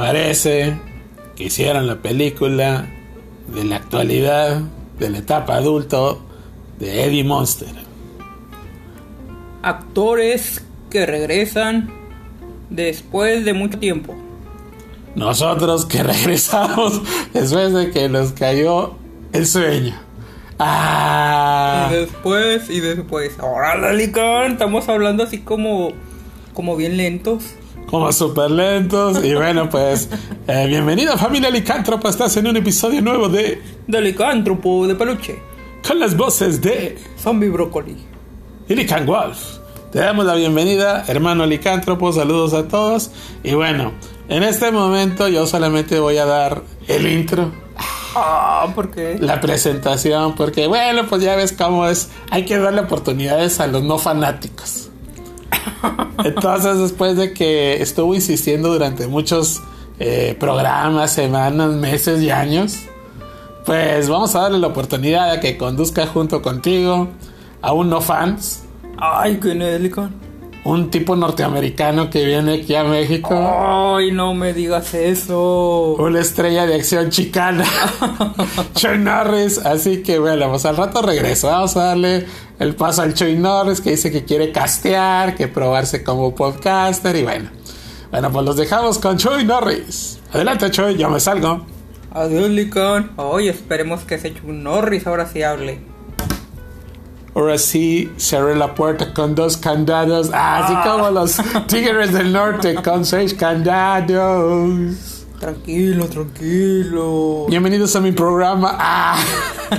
parece que hicieran la película de la actualidad, de la etapa adulto de Eddie Monster? Actores que regresan después de mucho tiempo. Nosotros que regresamos después de que nos cayó el sueño. Ah. Y después, y después. Ahora, Licón, estamos hablando así como, como bien lentos. Como súper lentos. Y bueno, pues, eh, bienvenido familia Licántropo. Estás en un episodio nuevo de De licántropo de peluche. Con las voces de Zombie brócoli. y Lican Wolf. Te damos la bienvenida, hermano Licántropo. Saludos a todos. Y bueno, en este momento yo solamente voy a dar el intro. Ah, ¿por qué? la presentación, porque bueno, pues ya ves cómo es, hay que darle oportunidades a los no fanáticos. Entonces, después de que estuvo insistiendo durante muchos eh, programas, semanas, meses y años, pues vamos a darle la oportunidad a que conduzca junto contigo a un no fans, Ay, ¿quién es Licón? Un tipo norteamericano que viene aquí a México. Ay, no me digas eso. Una estrella de acción chicana. Chuy Norris. Así que bueno, pues al rato regreso. Vamos a darle el paso al Chuy Norris que dice que quiere castear, que probarse como podcaster y bueno. Bueno, pues los dejamos con Chuy Norris. Adelante, Chuy, yo me salgo. Adiós, Licón. Ay, esperemos que ese un Norris ahora sí hable. Ahora sí, cerré la puerta con dos candados. Ah, así como los tigres del norte con seis candados. Tranquilo, tranquilo. Bienvenidos a mi programa. Ah.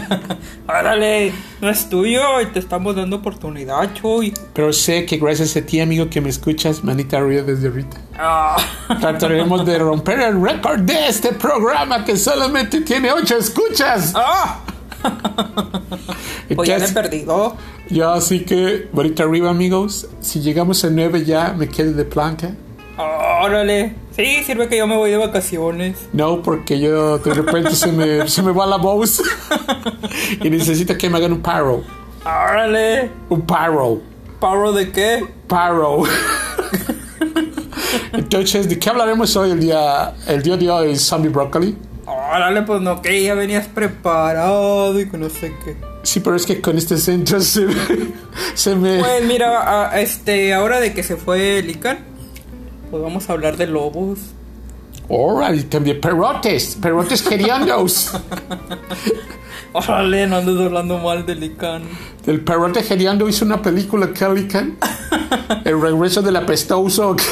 Árale, no es tuyo y te estamos dando oportunidad, Chuy. Pero sé que gracias a ti, amigo, que me escuchas, manita arriba desde ahorita. Ah. Trataremos de romper el récord de este programa que solamente tiene ocho escuchas. ¡Ah! Pues ya le he perdido. yo así que, manita arriba, amigos. Si llegamos a nueve ya, me quedo de planta. Órale. Sí, sirve que yo me voy de vacaciones. No, porque yo de repente se, me, se me va la voz y necesito que me hagan un paro. Órale. Un paro. ¿Paro de qué? Paro. Entonces, ¿de qué hablaremos hoy el día, el día de hoy, Zombie Broccoli? Órale, pues no, que ya venías preparado y que no sé qué. Sí, pero es que con este centro se, me- se me... Pues mira, a- este, ahora de que se fue Lican, pues vamos a hablar de lobos. Órale, también perrotes, perrotes hediondos. Órale, no andes hablando mal de Lican. El perrote hediondo hizo una película, Calican. El regreso del apestoso.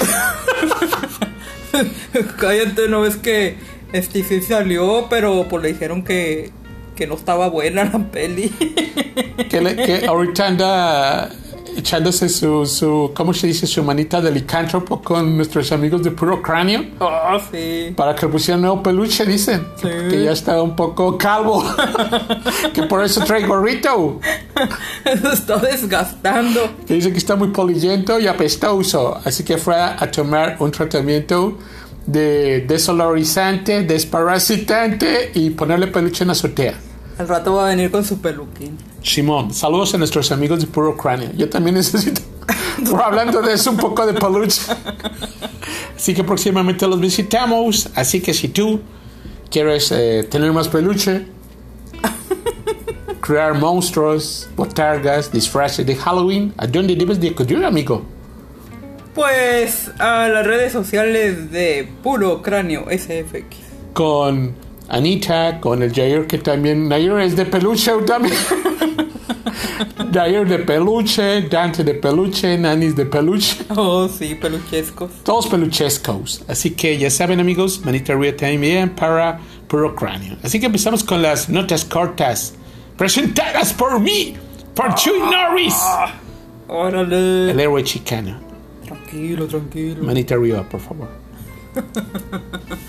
Cállate, no ves que este sí salió, pero pues le dijeron que, que no estaba buena la peli. Que, le- que ahorita anda echándose su, su, ¿cómo se dice? Su manita de licántropo con nuestros amigos de Puro Cráneo. Ah, sí. Para que le pusieran nuevo peluche, dicen. Sí. Que ya está un poco calvo. que por eso trae gorrito. Eso está desgastando. Que dice que está muy polillento y apestoso. Así que fue a, a tomar un tratamiento de desolorizante, desparasitante y ponerle peluche en la azotea. Al rato va a venir con su peluquín. Simón, saludos a nuestros amigos de Puro Cráneo. Yo también necesito, por hablando de eso, un poco de peluche. Así que próximamente los visitamos. Así que si tú quieres eh, tener más peluche, crear monstruos, botargas, disfraces de Halloween, ¿a dónde debes de acudir, amigo? Pues a las redes sociales de Puro Cráneo SFX. Con Anita, con el Jair, que también. Jair es de peluche también. Jair de peluche, Dante de peluche, Nanis de peluche. Oh, sí, peluchescos. Todos peluchescos. Así que ya saben, amigos, manita arriba también para Puro Cráneo. Así que empezamos con las notas cortas. Presentadas por mí, por Chuy Norris, Órale. el héroe chicano. Tranquilo, tranquilo. Manita arriba, por favor.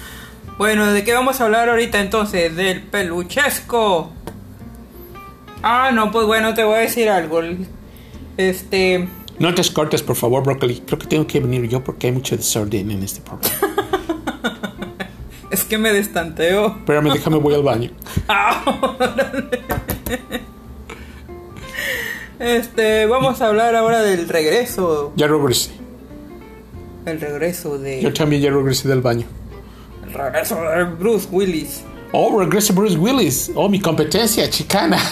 Bueno, ¿de qué vamos a hablar ahorita entonces? Del peluchesco. Ah, no, pues bueno, te voy a decir algo. Este. Notas cortas, por favor, Broccoli. Creo que tengo que venir yo porque hay mucho desorden en este programa. Es que me destanteo. Espérame, déjame, voy al baño. Ah. Este, vamos a hablar ahora del regreso. Ya regresé. El regreso Yo de. también ya regresé del baño. regreso de Bruce Willis. Oh, regresa Bruce Willis. Oh, mi competencia chicana.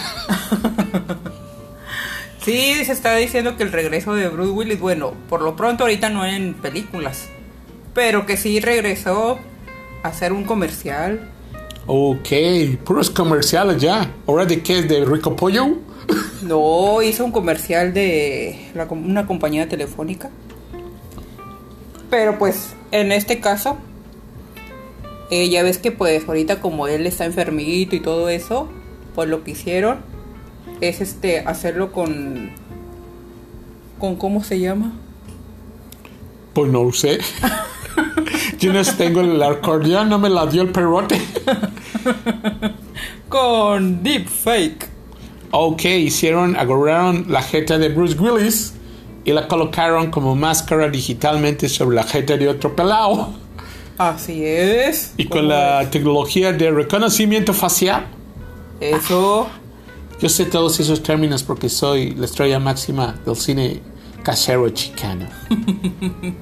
Sí, se está diciendo que el regreso de Bruce Willis, bueno, por lo pronto ahorita no en películas, pero que sí regresó a hacer un comercial. Ok, puros comerciales ya. ¿Ahora de qué? ¿De Rico Pollo? No, hizo un comercial de la una compañía telefónica. Pero pues, en este caso, eh, ya ves que pues ahorita como él está enfermito y todo eso, pues lo que hicieron es este hacerlo con con cómo se llama Pues no sé. Yo no tengo el acordeón, no me la dio el perrote. con deepfake Ok, hicieron, agarraron la jeta de Bruce Willis y la colocaron como máscara digitalmente sobre la jeta de otro pelado. así es Y con ¿Cómo la tecnología de reconocimiento facial. es? eso Yo sé todos esos términos porque soy la estrella máxima del cine casero chicano.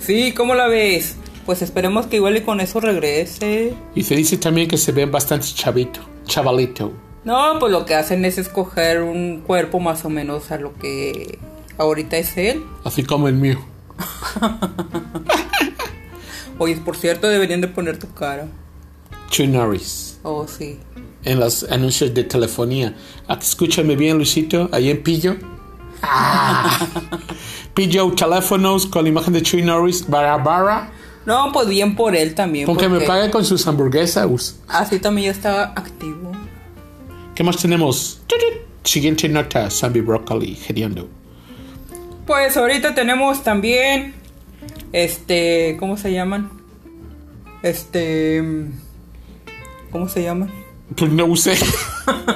sí cómo la ves pues esperemos que igual y con eso regrese Y se dice también que se ve bastante chavito, chavalito. No, pues lo que hacen es escoger un cuerpo más o menos a lo que ahorita es él. Así como el mío. Oye, por cierto, deberían de poner tu cara. Chuy Norris. Oh, sí. En los anuncios de telefonía. Ah, Escúchame bien, Luisito, ahí en Pillo. Ah. Pillo teléfonos con la imagen de Chuy Norris, barra. No, pues bien por él también. Con que me porque pague con sus hamburguesas. Así también ya está activo. ¿Qué más tenemos? Siguiente nota, Zombie Broccoli, geriando. Pues ahorita tenemos también. Este. ¿Cómo se llaman? Este. ¿Cómo se llaman? Pues no sé.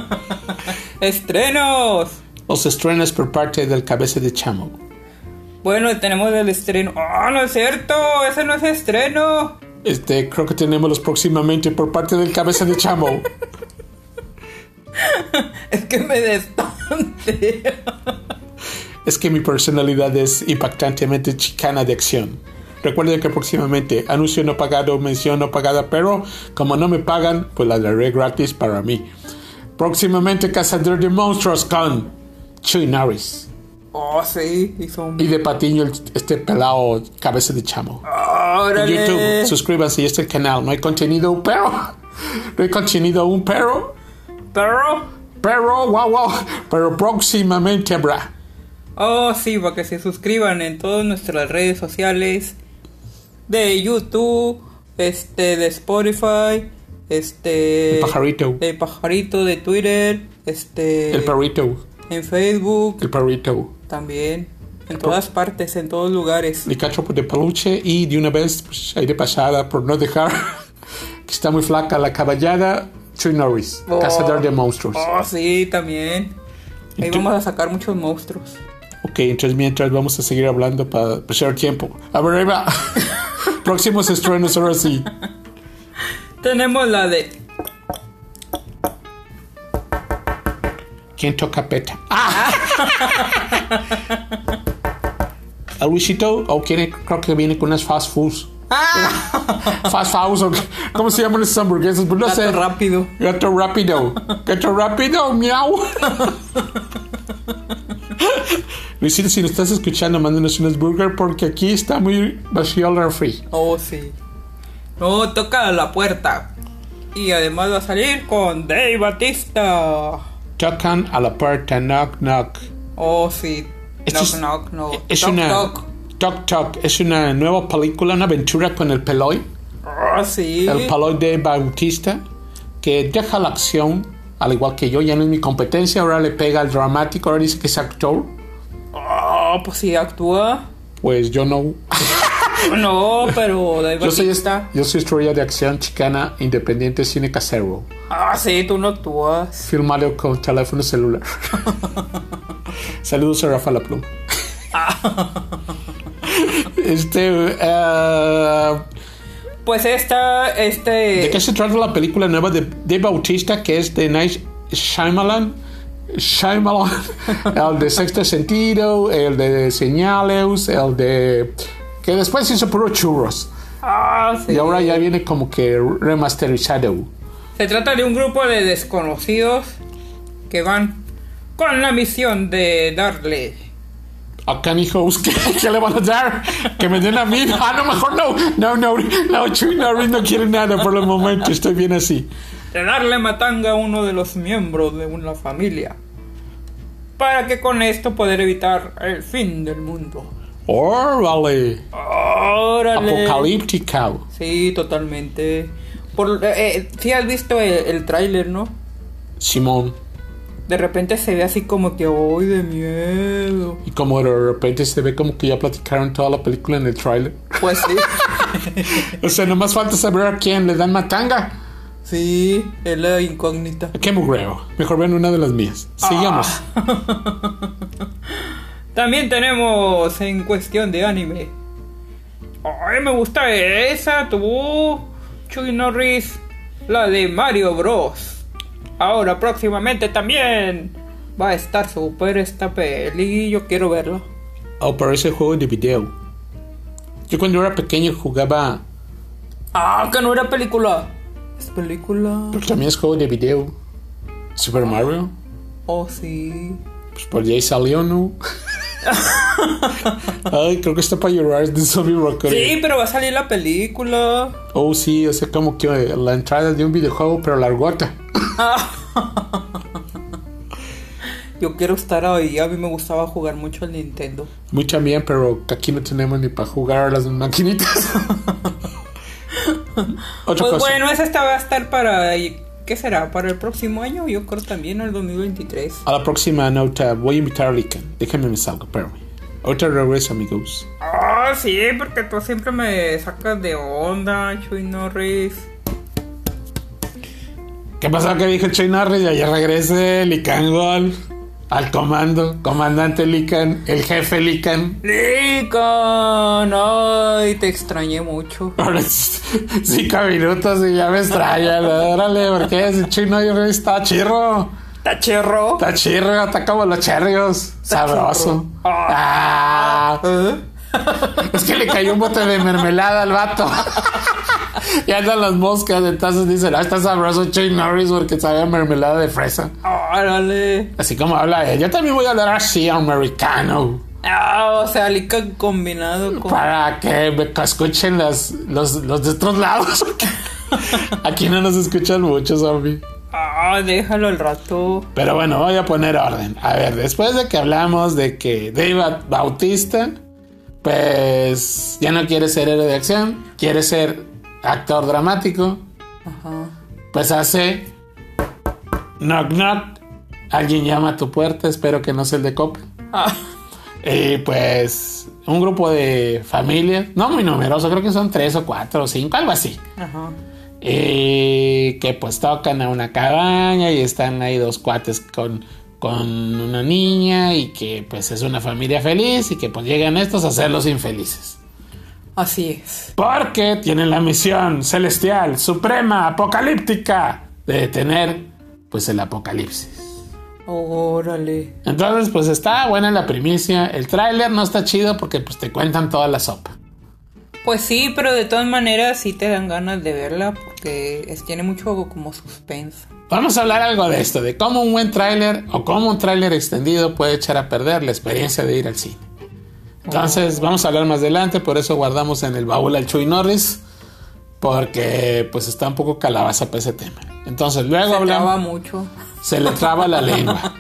¡Estrenos! Los estrenos por parte del cabeza de chamo. Bueno, tenemos el estreno. ¡Ah, no es cierto! ¡Ese no es estreno! Este, creo que tenemos los próximamente por parte del cabeza de chamo. Es que me destante. Es que mi personalidad es impactantemente chicana de acción. Recuerden que próximamente anuncio no pagado, mención no pagada, pero como no me pagan, pues la daré gratis para mí. Próximamente Cazador de Monstruos con Chuy Norris. Oh, sí, hizo un. Y de Patiño este pelado cabeza de chamo. En ¡Órale! YouTube, suscríbanse a este canal. No hay contenido, pero... No hay contenido aún, pero... Pero. Pero, wow, wow. Pero próximamente habrá. Oh, sí, para que se suscriban en todas nuestras redes sociales. De YouTube, este, de Spotify, este. El pajarito. De pajarito, de Twitter, este. El perrito. En Facebook El perrito. también. En todas partes, en todos lugares. Mi cachopo de peluche y de una vez, pues, ahí de pasada, por no dejar que está muy flaca la caballada, Chuy Norris, Oh. cazador de monstruos. Oh, sí, también. Ahí vamos a sacar muchos monstruos. Ok, entonces mientras vamos a seguir hablando para pasar tiempo. A ver, ahí va. Próximos estrenos, ahora sí. Tenemos la de. ¿Quién toca peta? ¡Ah! ¿El Luisito? ¿O quiere? Creo que viene con unas fast foods. Fast foods, o- ¿cómo se llaman esas hamburguesas? Pues no sé. Gato rápido. Gato rápido. Gato rápido, miau. Luisito, si nos estás escuchando, mándanos unos burgers porque aquí está muy vacío el refri. Oh, sí. No, toca a la puerta. Y además va a salir con Dave Batista. Tocan a la puerta, knock, knock. Oh, sí. Esto knock, es- knock, no. Es Toc, una. toc. Toc Toc. Es una nueva película, una aventura con el Peloy. Oh, sí. El Peloy de Bautista. Que deja la acción, al igual que yo, ya no es mi competencia. Ahora le pega al dramático, ahora dice que es actor. Oh, pues sí, actúa. Pues yo no. No, pero Yo soy, Batista. yo soy estrella de acción chicana, independiente, cine casero. Ah, sí, tú no actúas. Filmado con teléfono celular. Saludos a Rafa La Pluma. este. eh, Pues esta, este. ¿De qué se trata la película nueva de, de Bautista que es de Night Shyamalan? Shyamalan, el de Sexto Sentido, el de Señales, el de. que después hizo puro churros. Ah, sí. Y ahora ya viene como que remasterizado. Se trata de un grupo de desconocidos que van con la misión de darle. Acá, hijos, ¿qué, ¿qué le van a dar? Que me den a mí. Ah, no, mejor no. No, no, no, Chuy Norris no quiere nada por el momento. Estoy bien así. De darle matanga a uno de los miembros de una familia. Para que con esto poder evitar el fin del mundo. Órale. ¡Órale! Apocalíptica. Sí, totalmente. Por, eh, sí has visto el, el tráiler, ¿no? Simón. De repente se ve así como que, ¡ay, de miedo! Y como de repente se ve como que ya platicaron toda la película en el tráiler. Pues sí. O sea, nomás falta saber a quién le dan matanga. sí, es la incógnita. ¿A qué mugreo? Mejor ven una de las mías. Sigamos. También tenemos en cuestión de anime. Ay, me gusta esa, tú. Chuy Norris. La de Mario Bros. Ahora próximamente también va a estar super esta peli. Yo quiero verla. Oh, pero ese juego de video. Yo cuando era pequeño jugaba. Ah, que no era película. Es película. Pero también es juego de video. Super Mario. Oh, sí. Pues por ahí salió, ¿no? Ay, creo que está para llorar de Zombie Rocker. Sí, pero va a salir la película. Oh, sí, o sea, como que la entrada de un videojuego, pero largota. Yo quiero estar ahí. A mí me gustaba jugar mucho al Nintendo. Muy también, pero aquí no tenemos ni para jugar a las maquinitas. Otra Pues cosa. bueno, esa esta va a estar para. ¿Qué será? ¿Para el próximo año? Yo creo también, el 2023. A la próxima nota voy a invitar a Lican. Déjenme me salgo, espérame. Ahorita regreso, amigos. Ah, sí, porque tú siempre me sacas de onda, Chuy Norris. ¿Qué pasó que dijo Chuy Norris? Ya, ya regrese, Lican Gol. Al comando, comandante Lican, el jefe Lican. Lican, ay, te extrañé mucho. Cinco minutos y ya me extraña. Órale, porque ese Chuy Norris está chirro. ¿Tacherro? Está chirro, está como los cherrios. Sabroso. chirro. Ah. ¿Eh? Es que le cayó un bote de mermelada al vato. y andan las moscas, entonces dicen, ah, está sabroso Chuck Norris porque sabe a mermelada de fresa. Órale. Así como habla él. Yo también voy a hablar así, americano. Ah, o sea, Lican combinado con. Para que me escuchen los, los, los de otros lados. Aquí no nos escuchan mucho, zombie. Ah, déjalo al rato. Pero bueno, voy a poner orden. A ver, después de que hablamos de que Dave Bautista, pues ya no quiere ser héroe de acción, quiere ser actor dramático, Ajá. pues hace knock knock. Alguien llama a tu puerta, espero que no sea el de Coppel. Ah, Y pues un grupo de familias, no muy numeroso, creo que son tres o cuatro o cinco, algo así. ajá. Y que pues tocan a una cabaña y están ahí dos cuates con, con una niña y que pues es una familia feliz y que pues llegan estos a hacerlos infelices. Así es. Porque tienen la misión celestial, suprema, apocalíptica de detener pues el apocalipsis. Órale. Entonces pues está buena la primicia. El tráiler no está chido porque pues te cuentan toda la sopa. Pues sí, pero de todas maneras sí te dan ganas de verla porque es, tiene mucho como suspenso. Vamos a hablar algo de esto, de cómo un buen tráiler o cómo un tráiler extendido puede echar a perder la experiencia de ir al cine. Entonces, vamos a hablar más adelante, por eso guardamos en el baúl al Chuy Norris, porque pues está un poco calabaza para ese tema. Entonces, luego Se hablamos, traba mucho. se le traba la lengua.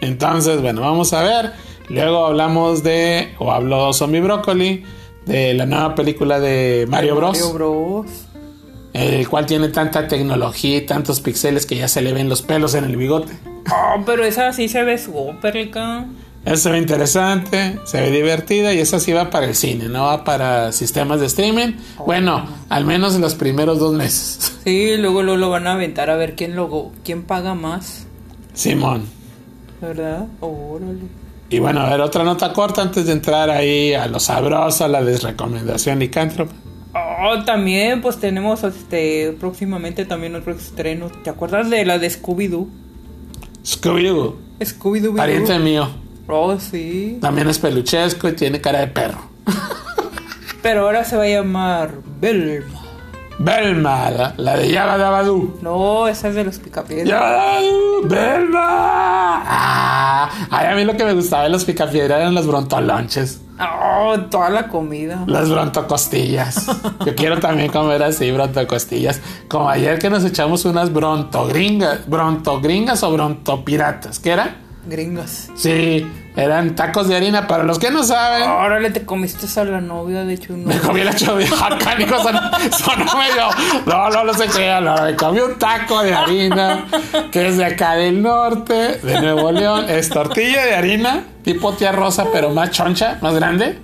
Entonces, bueno, vamos a ver. Luego hablamos de, o habló Zombie Broccoli, de la nueva película de Mario Bros. Mario Bros. El cual tiene tanta tecnología y tantos píxeles que ya se le ven los pelos en el bigote. Oh, pero esa sí se ve súper. Esa se ve interesante, se ve divertida y esa sí va para el cine, no va para sistemas de streaming. Bueno, al menos en los primeros dos meses. Sí, luego, luego lo van a aventar a ver quién lo, quién paga más, Simón. ¿verdad? Órale. Y bueno, a ver, otra nota corta antes de entrar ahí a lo sabroso, a la desrecomendación licántropa. Oh, también pues tenemos este próximamente también otro estreno. ¿Te acuerdas de la de Scooby-Doo? Scooby-Doo, Scooby-Doo. pariente mío. Oh, sí. También es peluchesco y tiene cara de perro. Pero ahora se va a llamar Belma. Belma, la, la de Yaba Dabadú. No, esa es de los picapiedras. Yabadabadú, Belma. Ah, ay, a mí lo que me gustaba de los picapiedras eran los brontolonches. Oh, toda la comida. Las brontocostillas. Yo quiero también comer así, brontocostillas. Como ayer que nos echamos unas brontogringas. Brontogringas o brontopiratas. ¿Qué era? Gringas. Sí, eran tacos de harina. Para los que no saben, Órale, te comiste a la novia de hecho me comí la chovija. Sonó, sonó medio. No, no, no se crean. No, me comí un taco de harina que es de acá del norte, de Nuevo León. Es tortilla de harina, tipo tía rosa, pero más choncha, más grande.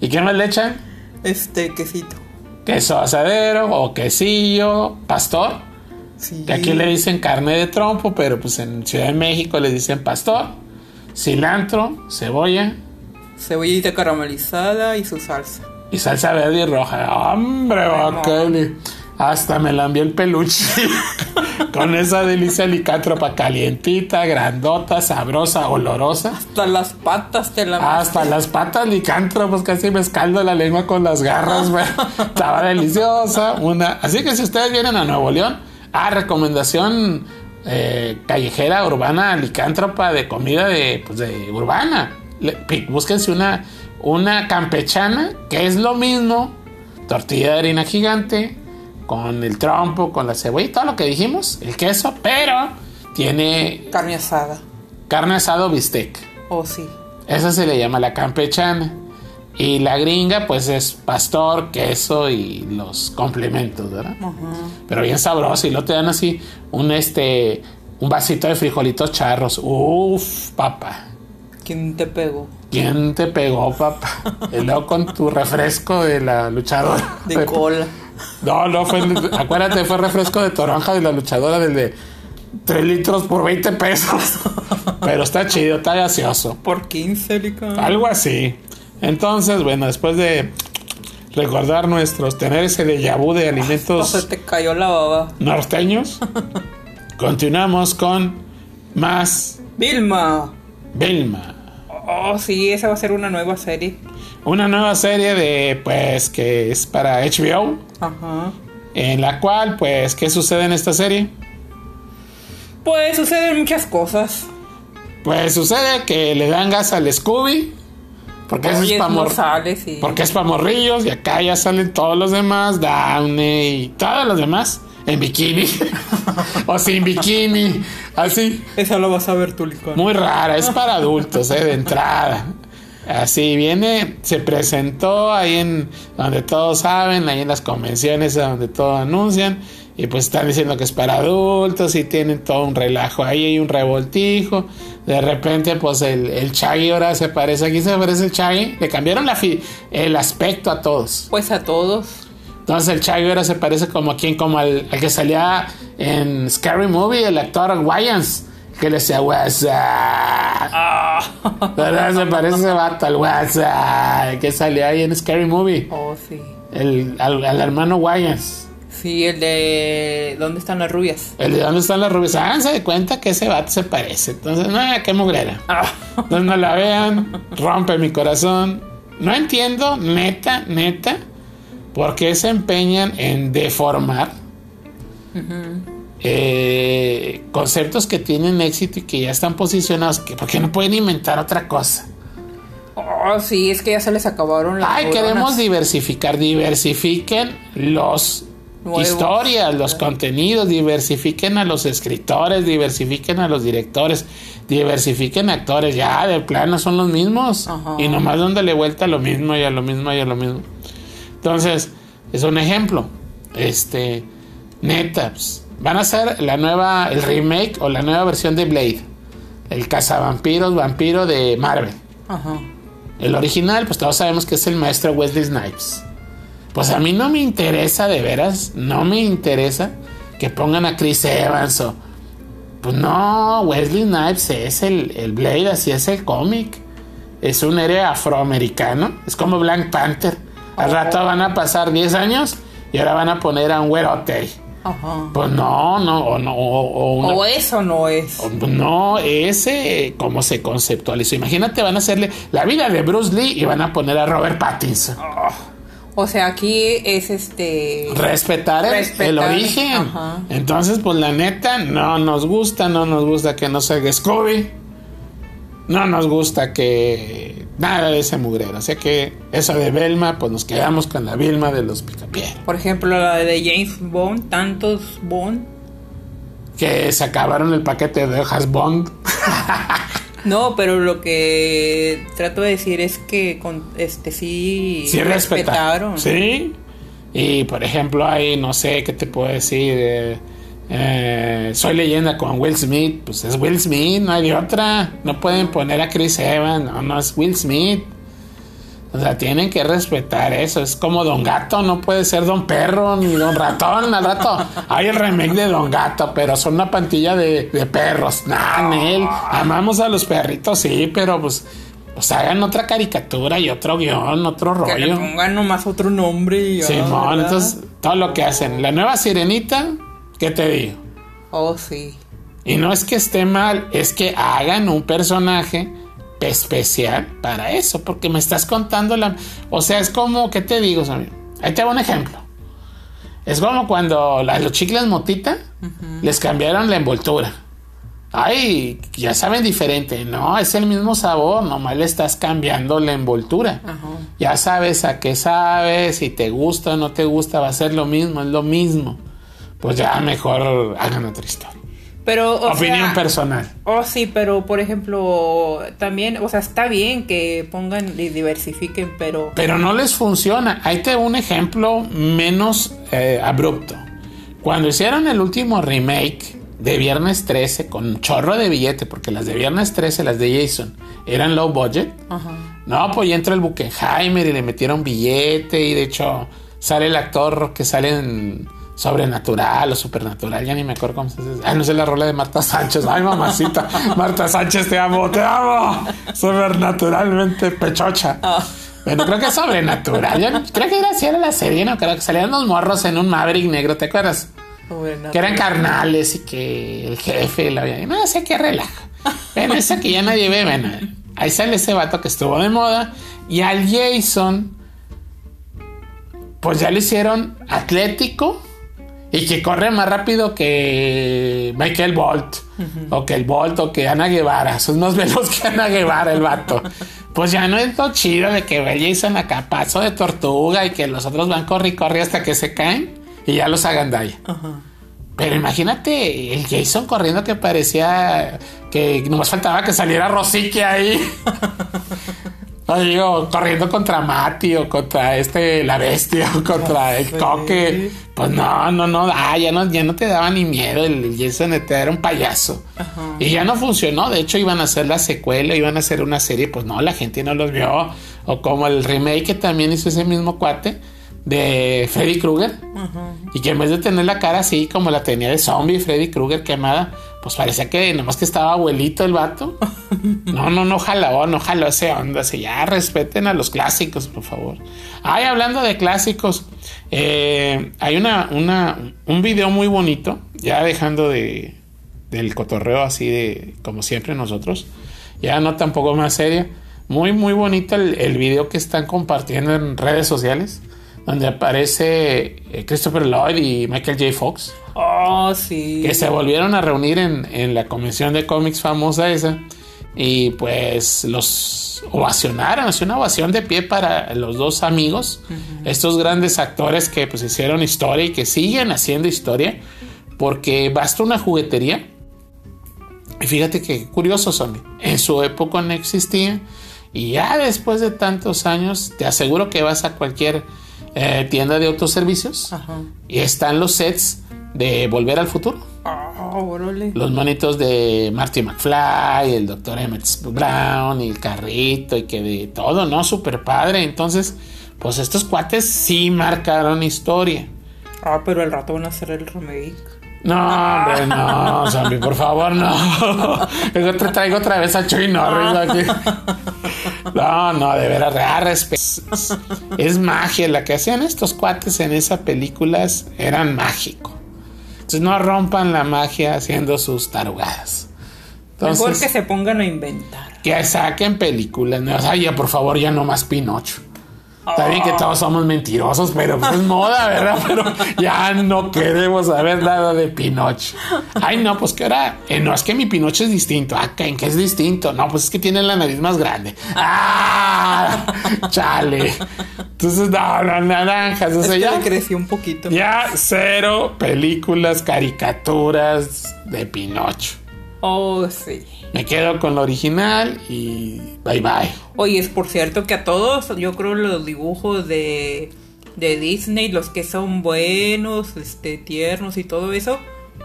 ¿Y qué más le echan? Este quesito. queso asadero o quesillo, pastor, Sí. que aquí le dicen carne de trompo, pero pues en Ciudad de México le dicen pastor, cilantro, cebolla Cebollita caramelizada y su salsa. y salsa verde y roja. ¡Hombre, Bakeli! Hasta me lambió el peluche con esa delicia licántropa calientita, grandota, sabrosa, olorosa. Hasta las patas te la Hasta las patas licántropos, casi me escaldo la lengua con las garras, güey. Estaba deliciosa. Una. Así que si ustedes vienen a Nuevo León, a recomendación eh, callejera, urbana, licántropa de comida de, pues, de urbana. Le- búsquense una, una campechana, que es lo mismo. Tortilla de harina gigante, con el trompo, con la cebolla todo lo que dijimos, el queso, pero tiene carne asada. carne asado bistec. Oh, sí. Esa se le llama la campechana. Y la gringa, pues es pastor, queso y los complementos, ¿verdad? Ajá. Pero bien sabroso. Y luego te dan así un este un vasito de frijolitos charros. Uf, papá. ¿Quién te pegó? ¿Quién te pegó, papá? Y luego con tu refresco de la luchadora. De cola. No, no, fue. acuérdate, fue refresco de toronja de la luchadora del de 3 litros por 20 pesos. Pero está chido, está gaseoso. Por 15, Lica. Algo así. Entonces, bueno, después de recordar nuestros, tener ese déjà vu de O se alimentos te cayó la baba. norteños, continuamos con más Vilma. Vilma. Oh, sí, esa va a ser una nueva serie. Una nueva serie de, pues, que es para HBO, Ajá. en la cual, pues, ¿qué sucede en esta serie? Pues suceden muchas cosas. Pues sucede que le dan gas al Scooby, porque es para no sale, sí. Porque es para morrillos y acá ya salen todos los demás, Downey y todos los demás en bikini o sin bikini, así. Esa la vas a ver tú, Lica. Muy rara, es para adultos, eh, de entrada. Así viene, se presentó ahí en donde todos saben, ahí en las convenciones donde todos anuncian. Y pues están diciendo que es para adultos y tienen todo un relajo ahí, hay un revoltijo. De repente, pues el, el Chaggy ahora se parece, aquí se parece el Chaggy. Le cambiaron la el aspecto a todos. Pues a todos. Entonces el Chaggy ahora se parece como a quien, como al, al que salía en Scary Movie, el actor Wayans, que le decía WhatsApp. Ah. ¿Verdad? Se parece ese vato al WhatsApp, que salía ahí en Scary Movie, Oh, sí. el, al, al hermano Wayans. Sí, el de. ¿Dónde están las rubias? El de dónde están las rubias. Háganse de cuenta que ese vato se parece. Entonces, no, qué mugrera. Ah. Entonces no la vean, rompe mi corazón. No entiendo, neta, neta, por qué se empeñan en deformar eh, conceptos que tienen éxito y que ya están posicionados. Que, ¿Por qué no pueden inventar otra cosa? Oh, sí, es que ya se les acabaron las Ay, queremos diversificar. Diversifiquen los Historias, los contenidos, diversifiquen a los escritores, diversifiquen a los directores, diversifiquen actores. Ya, de plano son los mismos. Ajá. Y nomás dándole vuelta a lo mismo y a lo mismo y a lo mismo. Entonces, es un ejemplo. Este, neta, pues, van a hacer la nueva, el remake o la nueva versión de Blade. El cazavampiros, vampiro de Marvel. Ajá. El original, pues todos sabemos que es el maestro Wesley Snipes. Pues a mí no me interesa de veras, no me interesa que pongan a Chris Evans o... Pues no, Wesley Snipes es el, el Blade, así es el cómic. Es un héroe afroamericano, es como Black Panther. Al rato van a pasar 10 años y ahora van a poner a un güerote. Ajá. Pues no, no, o no, o, o una- O eso no es. no, ese como se conceptualizó. Imagínate, van a hacerle la vida de Bruce Lee y van a poner a Robert Pattinson. O sea, aquí es este... Respetar, el- origen. ajá. Entonces, pues la neta, no nos gusta, no nos gusta que no salga Scooby. No nos gusta que nada de ese mugrero. Así que eso de Belma, pues nos quedamos con la Vilma de los Picapiedra. Por ejemplo, la de James Bond, tantos Bond. Que se acabaron el paquete de hojas Bond. No, pero lo que trato de decir es que con este sí, Sí, respetaron. Sí. Y por ejemplo, hay, no sé, ¿qué te puedo decir? Eh, eh, soy leyenda con Will Smith. Pues es Will Smith, no hay de otra. No pueden poner a Chris Evans, no, no es Will Smith. O sea, tienen que respetar eso. Es como Don Gato, no puede ser Don Perro ni Don Ratón. Al rato hay el remake de Don Gato, pero son una pantilla de, de perros. Nah, Nel. Amamos a los perritos, sí, pero pues, pues hagan otra caricatura y otro guion, otro Que rollo. pongan nomás otro nombre y Simón, entonces todo lo que hacen. La nueva sirenita, ¿qué te digo? Oh, sí. Y no es que esté mal, es que hagan un personaje especial para eso, porque me estás contando la... O sea, es como, ¿qué te digo, Samir? Ahí te hago un ejemplo. Es como cuando la- los chicles motita les cambiaron la envoltura. Ay, ya saben diferente. No, es el mismo sabor, nomás le estás cambiando la envoltura. Ya sabes a qué sabes, si te gusta o no te gusta, va a ser lo mismo, es lo mismo. Pues ya mejor hagan otra historia. Pero, o Opinión sea, personal. Oh, sí, pero por ejemplo, también, o sea, está bien que pongan y diversifiquen, pero Pero no les funciona. Ahí te un ejemplo menos eh, abrupto. Cuando hicieron el último remake de Viernes 13 con un chorro de billete, porque las de Viernes 13, las de Jason, eran low budget. Ajá. No, pues ya entró el Buckenheimer y le metieron billete y de hecho sale el actor que sale en Sobrenatural o Supernatural, ya ni me acuerdo cómo se dice. Ah, no sé la rola de Marta Sánchez. Ay, mamacita. Marta Sánchez, te amo, te amo. Sobrenaturalmente pechocha. Ah. Bueno, creo que es sobrenatural. Yo creo que era así era la serie, ¿no? Creo que salían unos morros en un Maverick negro, ¿te acuerdas? Bueno, Que eran carnales y que el jefe la había. No sé qué relajo. Ven, esa que ya nadie ve, ven. Ahí sale ese vato que estuvo de moda. Y al Jason, pues ya lo hicieron atlético y que corre más rápido que Michael Bolt. O que el Bolt o que Ana Guevara. Son más veloz que Ana Guevara el vato. Pues ya no es lo chido de que ve el Jason acá paso de tortuga y que los otros van corre y corre hasta que se caen y ya los agandalla. Ajá. Pero imagínate el Jason corriendo que parecía que nomás faltaba que saliera Rosique ahí. No digo, corriendo contra Mati o contra este, la bestia o contra el Sí. coque. Pues no, no, no, ah, ya no, ya no te daba ni miedo. El Jason este era un payaso. Ajá. Y ya no funcionó. De hecho, iban a hacer la secuela, iban a hacer una serie. Pues no, la gente no los vio. O como el remake que también hizo ese mismo cuate de Freddy Krueger. Ajá. Y que en vez de tener la cara así como la tenía de zombie Freddy Krueger quemada, pues parecía que nomás que estaba abuelito el vato. No, no, no jaló, no jaló ese onda. Así ya respeten a los clásicos, por favor. Ay, hablando de clásicos, eh, hay una, una, un video muy bonito, ya dejando de, del cotorreo así de como siempre nosotros, ya no tampoco más seria. Muy, muy bonito el, el video que están compartiendo en redes sociales, donde aparece eh, Christopher Lloyd y Michael J. Fox. Oh, sí. que se volvieron a reunir en, en la convención de cómics famosa esa. Y pues los ovacionaron, es una ovación de pie para los dos amigos, estos grandes actores que pues hicieron historia y que siguen haciendo historia, porque basta una juguetería. Y fíjate que curioso son, en su época no existía. Y ya después de tantos años te aseguro que vas a cualquier eh, tienda de autoservicios Ajá. y están los sets de Volver al Futuro. Oh, órale. Los monitos de Marty McFly, el Dr. Emmett Brown y el carrito y que de todo, ¿no? Super padre. Entonces, pues estos cuates sí marcaron historia. Ah, pero al rato van a hacer el remake. No, hombre, no, zombie, por favor, no. Luego te traigo otra vez a Chuy Norris aquí. No, no, de veras, real respeto. Es magia. La que hacían estos cuates en esas películas eran mágico. Entonces no rompan la magia haciendo sus tarugadas. Entonces, Mejor que se pongan a inventar. que saquen películas. No, o sea, ya por favor, ya no más Pinocho. Está bien que todos somos mentirosos, pero pues es moda, ¿verdad? Pero ya no queremos saber nada de Pinocho. Ay, no, pues que ahora, eh, no, es que mi Pinocho es distinto. Ah, ¿en qué es distinto? No, pues es que tiene la nariz más grande. ¡Ah! Chale. Entonces, no, no, naranjas. O Es sea, que ya, creció un poquito. ya cero películas, caricaturas de Pinocho. Oh, sí. Me quedo con lo original y bye bye. Oye, es por cierto que a todos, yo creo los dibujos de, de Disney, los que son buenos, este, tiernos y todo eso,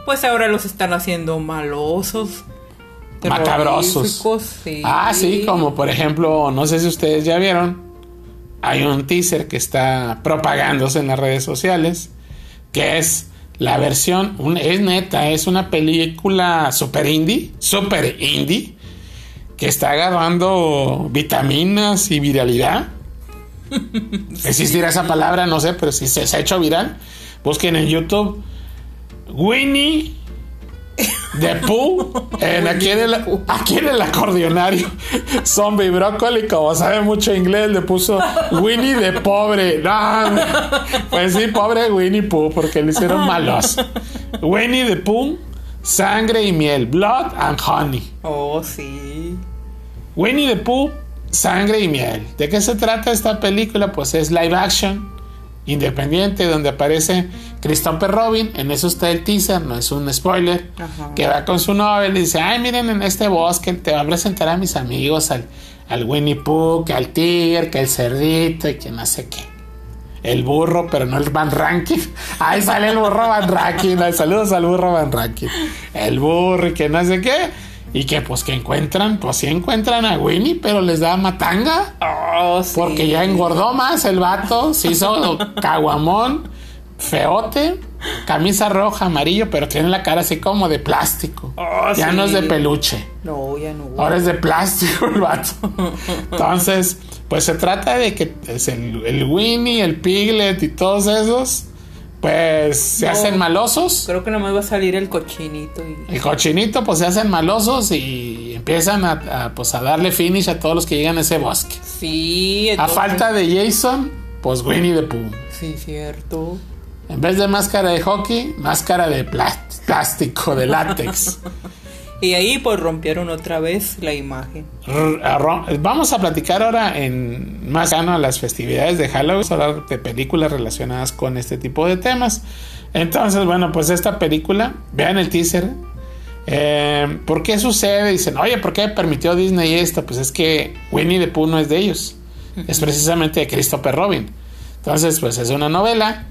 pues ahora los están haciendo malosos. Macabrosos. sí. Ah, sí, como por ejemplo, no sé si ustedes ya vieron, hay un teaser que está propagándose en las redes sociales, que es la versión, un- es neta, es una película super indie, super indie, que está agarrando vitaminas y viralidad. ¿Existirá esa palabra? No sé, pero si se, se ha hecho viral, busquen en YouTube Winnie de Pooh en aquí, en el, aquí en el acordeonario Zombie Broccoli como sabe mucho inglés le puso Winnie de pobre no, pues sí pobre Winnie Pooh porque le hicieron malos Winnie de Pooh sangre y miel blood and honey Oh, sí. Winnie the Pooh, sangre y miel. ¿De qué se trata esta película? Pues es live action, independiente, donde aparece Christopher Robin. En eso está el teaser, no es un spoiler. Ajá. Que va con su novia y dice: Ay, miren, en este bosque te va a presentar a mis amigos, al, al Winnie Pooh, que al tigre, que el cerdito y que no sé qué. El burro, pero no el Van Ranking. Ahí sale el burro Van Ranking. Saludos al burro Van Ranking. El burro y que no sé qué. Y que pues que encuentran, pues sí encuentran a Winnie, pero les da matanga. Oh, sí. Porque ya engordó más el vato. Se hizo caguamón, feote, camisa roja, amarillo, pero tiene la cara así como de plástico. Oh, ya sí. no es de peluche. No, ya no. Ahora es de plástico el vato. Entonces, pues se trata de que es el, el Winnie, el Piglet y todos esos, pues se No. hacen malosos. Creo que nomás va a salir el cochinito y... El cochinito, pues se hacen malosos y empiezan a, a, pues, a darle finish a todos los que llegan a ese bosque. Sí, A entonces- falta de Jason, pues Winnie the Pooh. Sí, cierto. En vez de máscara de hockey, máscara de plá- plástico, de látex. Y ahí pues rompieron otra vez la imagen. Vamos a platicar ahora en más gano a las festividades de Halloween, hablar de películas relacionadas con este tipo de temas. Entonces, bueno, pues esta película, vean el teaser. Eh, ¿Por qué sucede? Dicen, oye, ¿por qué permitió Disney esto? Pues es que Winnie the Pooh no es de ellos, es precisamente de Christopher Robin. Entonces, pues es una novela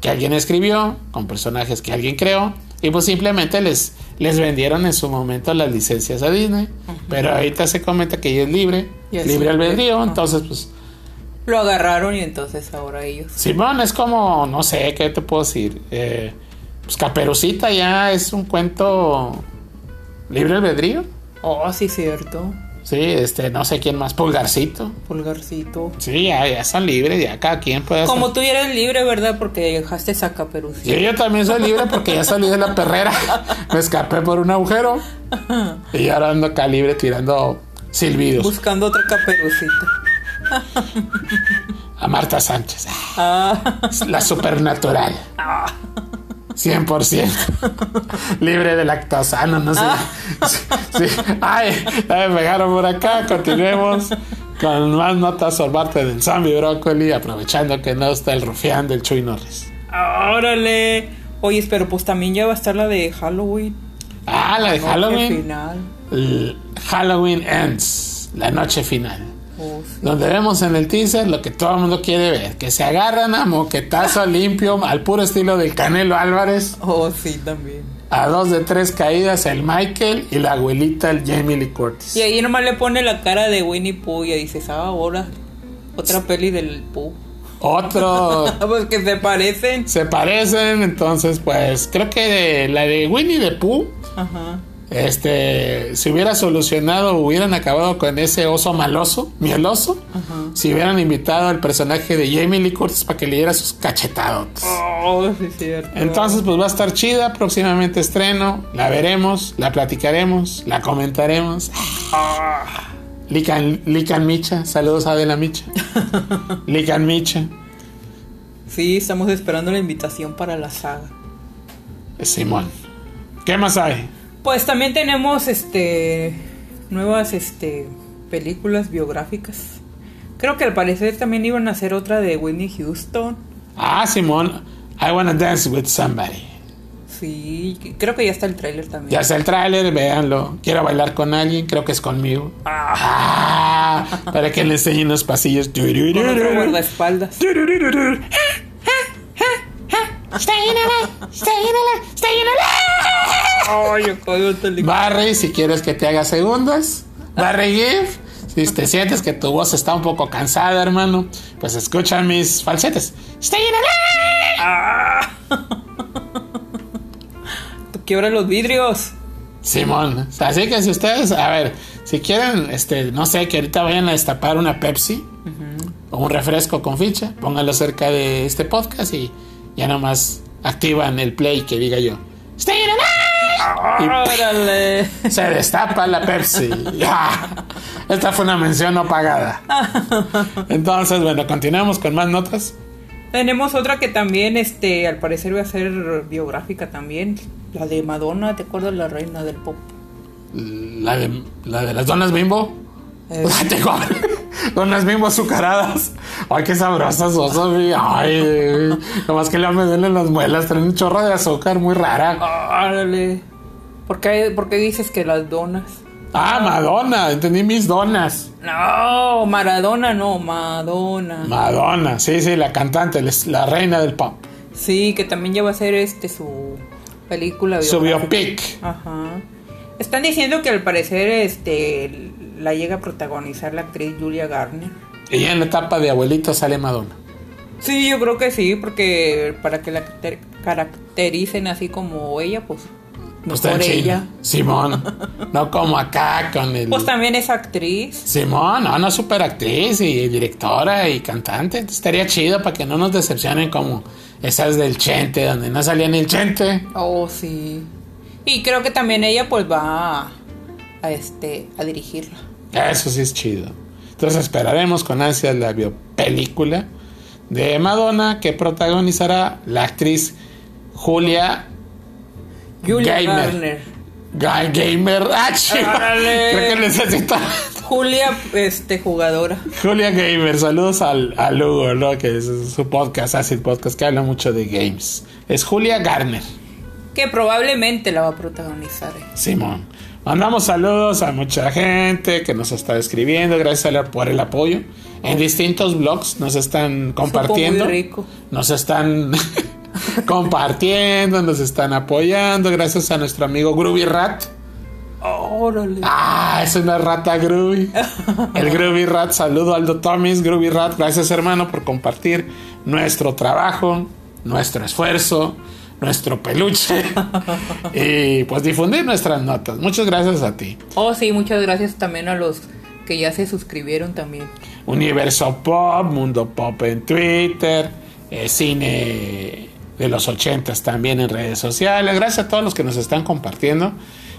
que alguien escribió con personajes que alguien creó y pues simplemente les, les vendieron en su momento las licencias a Disney. Pero ahorita se comenta que ella es libre, libre libre, albedrío, ajá. entonces pues Lo agarraron y entonces ahora ellos. Simón es como, no sé, ¿qué te puedo decir? Eh, pues Caperucita ya es un cuento libre albedrío. Oh, sí, cierto. Sí, este, no sé quién más, Pulgarcito. Pulgarcito. Sí, ya, ya son libres, ya cada quien puede hacer. Como tú eres libre, ¿verdad? Porque dejaste esa caperucita. Sí, yo también soy libre porque ya salí de la perrera. Me escapé por un agujero. Y ahora ando acá libre tirando silbidos Buscando otra caperucita. a Marta Sánchez. Ah, La supernatural. 100%. Libre de lactosa. Ah, no, no sé. Sí, sí. Ay, ya me pegaron por acá. Continuemos con más notas por parte del zombie brócoli. Aprovechando que no está el rufián del Chuy Norris. órale. Oye, pero pues también ya va a estar la de Halloween. Ah, la de Noche Halloween. final. Halloween Ends. La noche final. Donde vemos en el teaser lo que todo el mundo quiere ver. Que se agarran a moquetazo limpio al puro estilo del Canelo Álvarez. Oh, sí, también. A dos de tres caídas el Michael y la abuelita el Jamie Lee Curtis. Y ahí nomás le pone la cara de Winnie Pooh y dices, ah, ahora otra peli del Pooh. Otro pues que se parecen. se parecen, entonces pues creo que de- la de Winnie the Pooh, Ajá. Este, si hubiera solucionado, hubieran acabado con ese oso maloso, mieloso, Ajá. si hubieran invitado al personaje de Jamie Lee Curtis para que le diera sus cachetados. Oh, sí, cierto. Entonces, pues va a estar chida, próximamente estreno, la veremos, la platicaremos, la comentaremos. Ah, Lican, Lican Micha, saludos a Adela Micha. Lican Micha, Sí, estamos esperando la invitación para la saga. Simón. ¿Qué más hay? Pues también tenemos este nuevas este películas biográficas. Creo que al parecer también iban a hacer otra de Whitney Houston. Ah, Simón, I wanna dance with somebody. Sí, creo que ya está el tráiler también. Ya está el tráiler, véanlo. Quiero bailar con alguien, creo que es conmigo. Ah, para que le enseñe unos pasillos. Con otro guardaespaldas. Yo Barry, si quieres que te haga segundas. Barry Giff, si te sientes que tu voz está un poco cansada, hermano, pues escucha mis falsetes. Stay in Ah. Tú quiebras los vidrios. Simón, así que si ustedes, a ver, si quieren, este, no sé, que ahorita vayan a destapar una Pepsi o un refresco con ficha, pónganlo cerca de este podcast y ya nomás activan el play que diga yo. Stay in Órale. Se destapa la Pepsi. Esta fue una mención no pagada. Entonces, bueno, continuamos con más notas. Tenemos otra que también, este, al parecer va a ser biográfica también. La de Madonna, ¿te acuerdas? La reina del pop. La de, la de las donas bimbo. Eh. Donas bimbo azucaradas. Ay, qué sabrosas son. Ay, nomás que le me duelen las muelas. Traen un chorro de azúcar muy rara. Órale. ¿Por qué, por qué dices que las donas? Ah, Madonna. Entendí mis donas. No, Maradona no, Madonna. Madonna. Sí, sí, la cantante, la reina del pop. Sí, que también ya va a ser este su película Su biopic. Ajá. Están diciendo que al parecer este la llega a protagonizar la actriz Julia Garner. Y en la etapa de abuelito sale Madonna. Sí, yo creo que sí, porque para que la caracter- caractericen así como ella, pues Pues China. ella. Simón. No como acá con el. Pues también es actriz. Simón, no, no, super actriz y directora y cantante. Estaría chido para que no nos decepcionen como esas del Chente, donde no salía ni el Chente. Oh, sí. Y creo que también ella pues va a, a, este a dirigirla. Eso sí es chido. Entonces esperaremos con ansias la biopelícula de Madonna que protagonizará la actriz Julia Julia Gamer. Garner. Ga- Gamer. Ah. Creo que necesita Julia, este, jugadora. Julia Gamer. Saludos al, al Hugo, ¿no? Que es su podcast, hace el podcast que habla mucho de games. Es Julia Garner. Que probablemente la va a protagonizar. eh. Simón. Mandamos saludos a mucha gente que nos está escribiendo. Gracias a por el apoyo. En distintos blogs nos están compartiendo. muy rico. Nos están compartiendo, nos están apoyando. Gracias a nuestro amigo Groovy Rat. Órale. Ah, es una rata Groovy. El Groovy Rat. Saludo Aldo Tomis, Groovy Rat. Gracias, hermano, por compartir nuestro trabajo, nuestro esfuerzo, nuestro peluche y pues difundir nuestras notas. Muchas gracias a ti. Oh, sí, muchas gracias también a los que ya se suscribieron también. Universo Pop, Mundo Pop en Twitter, eh, cine de los ochentas también en redes sociales. Gracias a todos los que nos están compartiendo.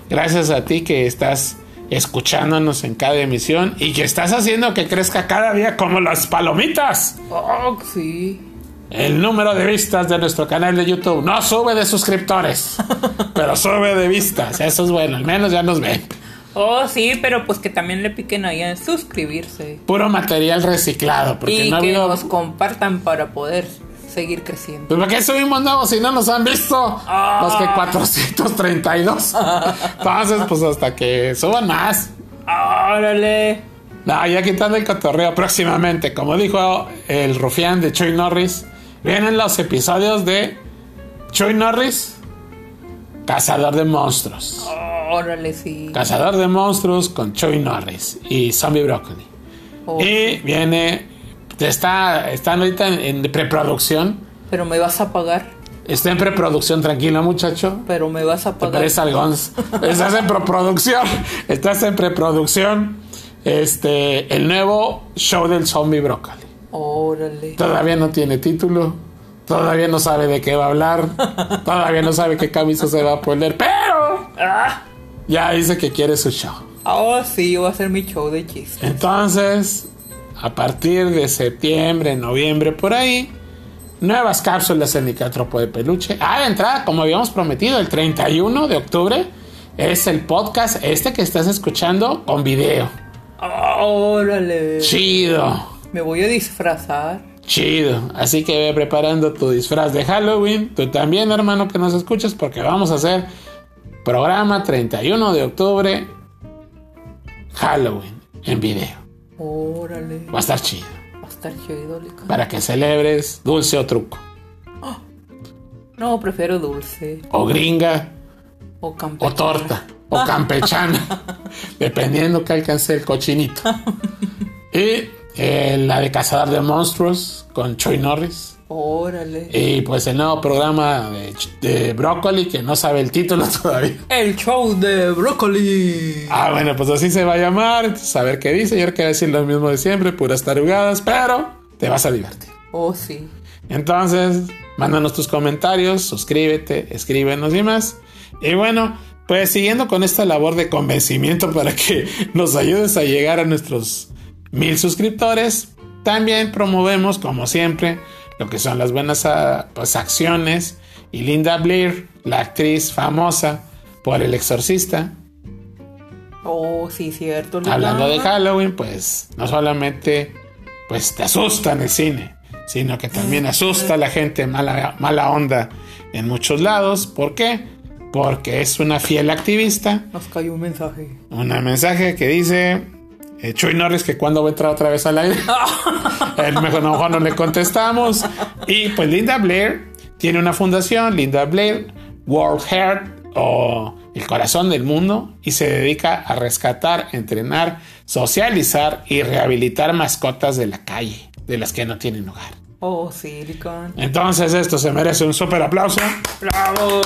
Gracias a ti que estás escuchándonos en cada emisión y que estás haciendo que crezca cada día como las palomitas. Oh, sí. El número de vistas de nuestro canal de YouTube no sube de suscriptores, pero sube de vistas. Eso es bueno, al menos ya nos ven. Oh, sí, pero pues que también le piquen ahí en suscribirse. Puro material reciclado, porque y no que habido nos compartan para poder seguir creciendo. Pues ¿por qué subimos nuevos si no nos han visto? Ah. Los que 432. Entonces, pues hasta que suban más. Órale. No, ya quitando el cotorreo próximamente. Como dijo el rufián de Chuy Norris, vienen los episodios de Chuy Norris, Cazador de Monstruos. Órale, sí. Cazador de Monstruos con Chuy Norris y Zombie Broccoli. Oh, Y viene, está, están ahorita en, en preproducción. Pero me vas a pagar. Está en preproducción, tranquilo muchacho. Pero me vas a Te pagar. parece. Estás en preproducción. Estás en preproducción. Este, el nuevo show del zombie brócoli. Órale. Todavía no tiene título. Todavía no sabe de qué va a hablar. Todavía no sabe qué camisa se va a poner. Pero Ah, ya dice que quiere su show. Oh, sí, voy a hacer mi show de chistes. Entonces, a partir de septiembre, noviembre, por ahí, nuevas cápsulas en Licántropo de Peluche. Ah, de entrada, como habíamos prometido, el 31 de octubre es el podcast este que estás escuchando con video. Órale. Chido. Me voy a disfrazar. Chido. Así que ve preparando tu disfraz de Halloween. Tú también, hermano, que nos escuches, porque vamos a hacer programa 31 de octubre Halloween en video. Órale. Va a estar chido. Va a estar chido. Para que celebres dulce o truco. No, prefiero dulce. O gringa. O campechana. O torta. O campechana. dependiendo que alcance el cochinito. y eh, la de Cazador de Monstruos con Troy Norris. Órale. Y pues el nuevo programa de, de Brócoli que no sabe el título todavía. El show de brócoli. Ah, bueno, pues así se va a llamar. A ver qué dice. Yo creo que va a decir lo mismo de siempre, puras tarugadas, pero te vas a divertir. Oh, sí. Entonces, mándanos tus comentarios, suscríbete, escríbenos y más. Y bueno, pues siguiendo con esta labor de convencimiento para que nos ayudes a llegar a nuestros mil suscriptores, también promovemos, como siempre, lo que son las buenas ah, pues, acciones. Y Linda Blair, la actriz famosa por El Exorcista, Oh, sí, cierto. Licán. hablando de Halloween, pues no solamente pues te asusta en el cine, sino que también asusta a la gente mala, mala onda en muchos lados. ¿Por qué? Porque es una fiel activista. Nos cayó un mensaje. Un mensaje que dice eh, Chuy Norris que cuando va a entrar otra vez al aire. El mejor no, no le contestamos. Y pues Linda Blair tiene una fundación, Linda Blair World Heart o el corazón del mundo y se dedica a rescatar, entrenar, socializar y rehabilitar mascotas de la calle, de las que no tienen hogar. Oh, sí, Licán. Entonces esto se merece un súper aplauso. ¡Bravo!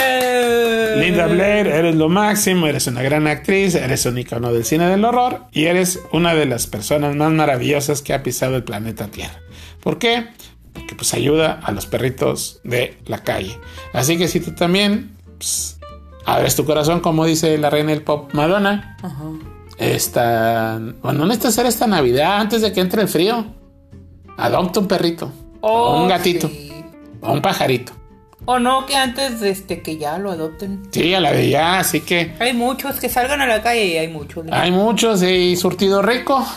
¡Eh! Linda Blair, eres lo máximo, eres una gran actriz, eres un icono del cine del horror y eres una de las personas más maravillosas que ha pisado el planeta Tierra. ¿Por qué? Porque pues ayuda a los perritos de la calle. Así que si tú también pues, abres tu corazón, como dice la reina del pop Madonna, Ajá. esta, bueno, no necesitas hacer esta Navidad antes de que entre el frío. Adopta un perrito, o Oh, un gatito, sí. o un pajarito. O no, que antes de este que ya lo adopten. Sí, a la de ya, así que Hay muchos que salgan a la calle y hay muchos. Licán. hay muchos y surtido rico.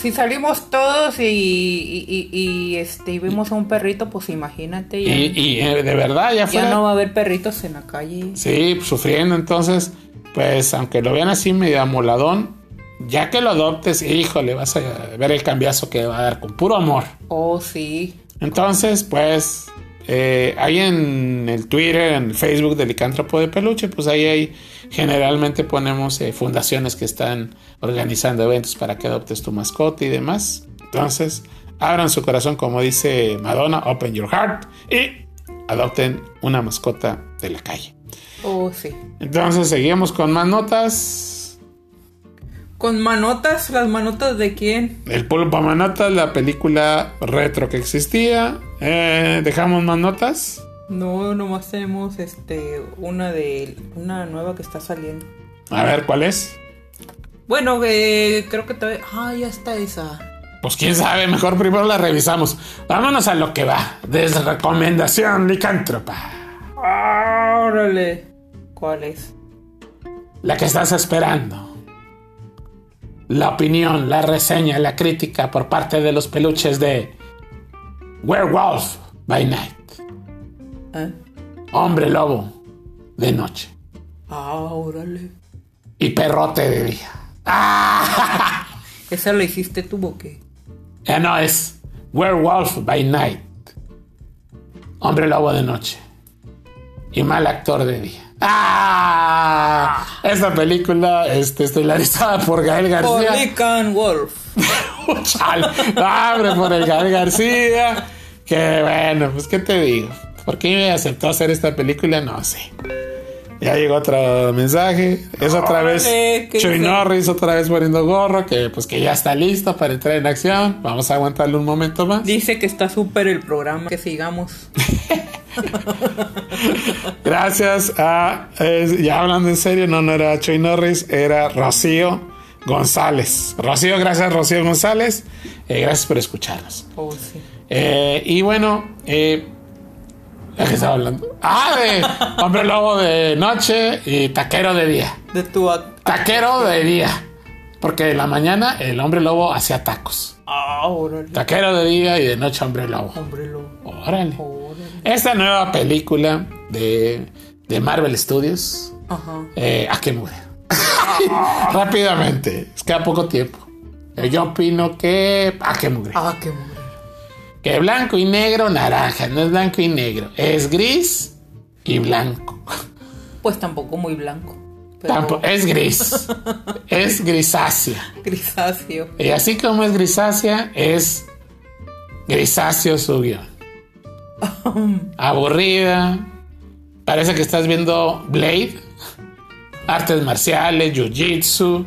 Si salimos todos y, y, y- y, este y vemos a un perrito, pues imagínate, ya, Y, y, eh, de verdad, ya ya fuera. no va a haber perritos en la calle. Sí, sufriendo. Entonces, pues, aunque lo vean así medio amoladón, ya que lo adoptes, híjole, vas a ver el cambiazo que va a dar con puro amor. Oh, sí. Entonces, pues, eh, ahí en el Twitter, en el Facebook del Licántropo de Peluche, pues ahí hay, generalmente ponemos eh, fundaciones que están organizando eventos para que adoptes tu mascota y demás. Entonces, abran su corazón, como dice Madonna, open your heart y adopten una mascota de la calle. Oh, sí. Entonces, seguimos con más notas. Con manotas, las manotas de quién? El Pulpo Manotas, la película retro que existía. Eh, Dejamos más notas. No, nomás tenemos este una de una nueva que está saliendo. A ver, ¿cuál es? Bueno, eh, creo que todavía. Ah, ya está esa. Pues quién sabe, mejor primero la revisamos. Vámonos a lo que va. Desde recomendación licántropa. Órale. ¿Cuál es? La que estás esperando. La opinión, la reseña, la crítica por parte de los peluches de Werewolf by Night. ¿Eh? Hombre lobo de noche. Ah, órale. Y perrote de día. ¡Ah! ¿Esa la hiciste tú o qué? Ya no es Werewolf by Night. Hombre lobo de noche. Y mal actor de día. ¡Ah! Esta película este, estelarizada por Gael García. Polican Wolf. Chale. Ah, hombre, por el Gael García. Que bueno, pues qué te digo. ¿Por qué me aceptó hacer esta película? No sé. Ya llegó otro mensaje. Es otra vez ¿qué Chuy? Norris otra vez poniendo gorro. Que pues que ya está listo para entrar en acción. Vamos a aguantarle un momento más. Dice que está súper el programa. Que sigamos. gracias a. eh, ya hablando en serio, no, no era Chuy Norris, era Rocío González. Rocío, gracias, Rocío González. Eh, gracias por escucharnos. Oh, sí. Eh, y bueno, eh, ¿de qué estaba hablando? Ah, de hombre lobo de noche y taquero de día. De tu... Taquero de día. Porque de la mañana el hombre lobo hacía tacos. Ah, órale. Taquero de día y de noche hombre lobo. Hombre lobo. Órale. Órale. Esta nueva película de, de Marvel Studios. Ajá. Eh, ¿A qué muere? Rápidamente. Es que a poco tiempo. Eh, Yo opino que. ¿A qué mugre? Ah, qué mujer. Que blanco y negro, naranja. No es blanco y negro. Es gris y blanco. Pues tampoco muy blanco. Pero Tampo- es gris. es grisácea. grisáceo. Y así como es grisácea, es grisáceo su guion. Aburrida. Parece que estás viendo Blade. Artes marciales, jiu-jitsu,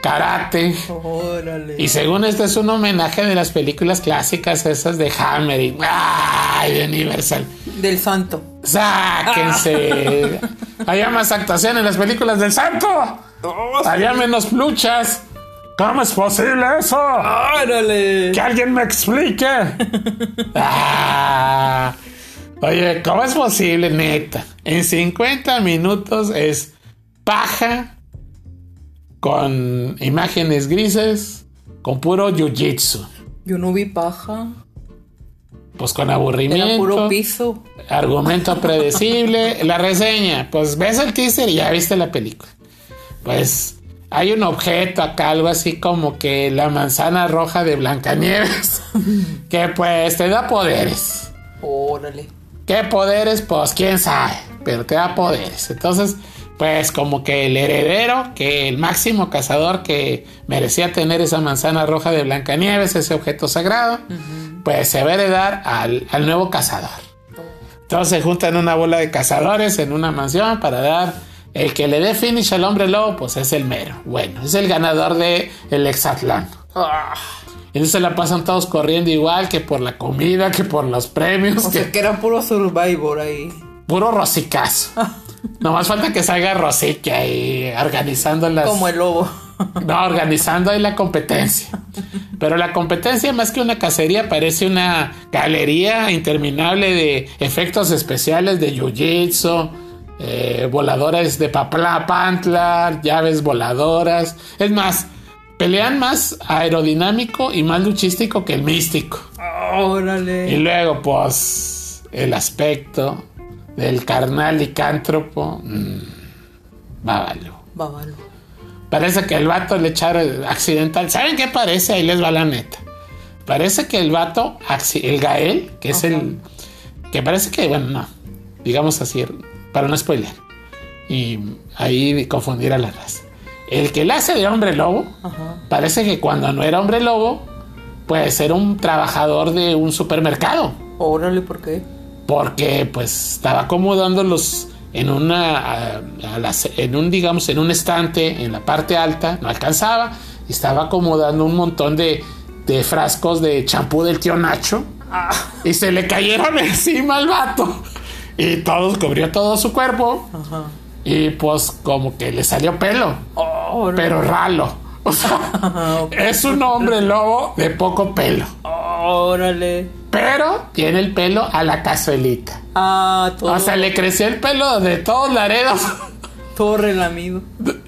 karate. Órale. Y según este es un homenaje de las películas clásicas esas de Hammer y ¡ay! de Universal. Del santo. ¡Sáquense! Había más actuación en las películas del santo. Había menos pluchas. ¿Cómo es posible eso? ¡Órale! Que alguien me explique. Ah. Oye, ¿cómo es posible, neta? En 50 minutos es paja con imágenes grises, con puro jiu-jitsu, Yo no vi paja. pues con Era puro aburrimiento, piso. argumento predecible, la reseña, pues ves el teaser y ya viste la película. Pues hay un objeto acá, algo así como que la manzana roja de Blancanieves, que pues te da poderes. Órale. ¿Qué poderes? Pues quién sabe, pero te da poderes. Entonces, pues como que el heredero, que el máximo cazador que merecía tener esa manzana roja de Blancanieves, ese objeto sagrado, pues se va a heredar al, al nuevo cazador. Entonces se juntan una bola de cazadores en una mansión para dar el que le dé finish al hombre lobo, pues es el mero. Bueno, es el ganador de el hexatlón. Ah, Entonces la pasan todos corriendo igual que por la comida, que por los premios, o que sea que era puro Survivor ahí. puro rosicazo. Nomás falta que salga Rosique ahí organizando las. Como el lobo. No, organizando ahí la competencia. Pero la competencia, más que una cacería, parece una galería interminable de efectos especiales de jiu-jitsu, eh, voladores de papla pantla, llaves voladoras. Es más, pelean más aerodinámico y más luchístico que el místico. Y Órale. luego, pues, el aspecto del carnal licántropo. Mmm, bávalo. Bávalo. Parece que el vato le echaron accidental. ¿Saben qué parece? Ahí les va la neta. Parece que el vato, el Gael, que es el. Que parece que, bueno, no. Digamos así, para no spoiler. Y ahí confundir a la raza. El que le hace de hombre lobo, Ajá. parece que cuando no era hombre lobo, pues era un trabajador de un supermercado. Órale, ¿por qué? Porque pues estaba acomodándolos en una a- a las- en un digamos en un estante en la parte alta no alcanzaba y estaba acomodando un montón de, de frascos de champú del tío Nacho y se le cayeron encima al vato. Y todo cubrió todo su cuerpo Ajá. y pues como que le salió pelo pero ralo. O sea, es un hombre lobo de poco pelo. Órale. Pero tiene el pelo a la cazuelita Ah, todo. O sea, le creció el pelo de todos laredos. Todo relamido.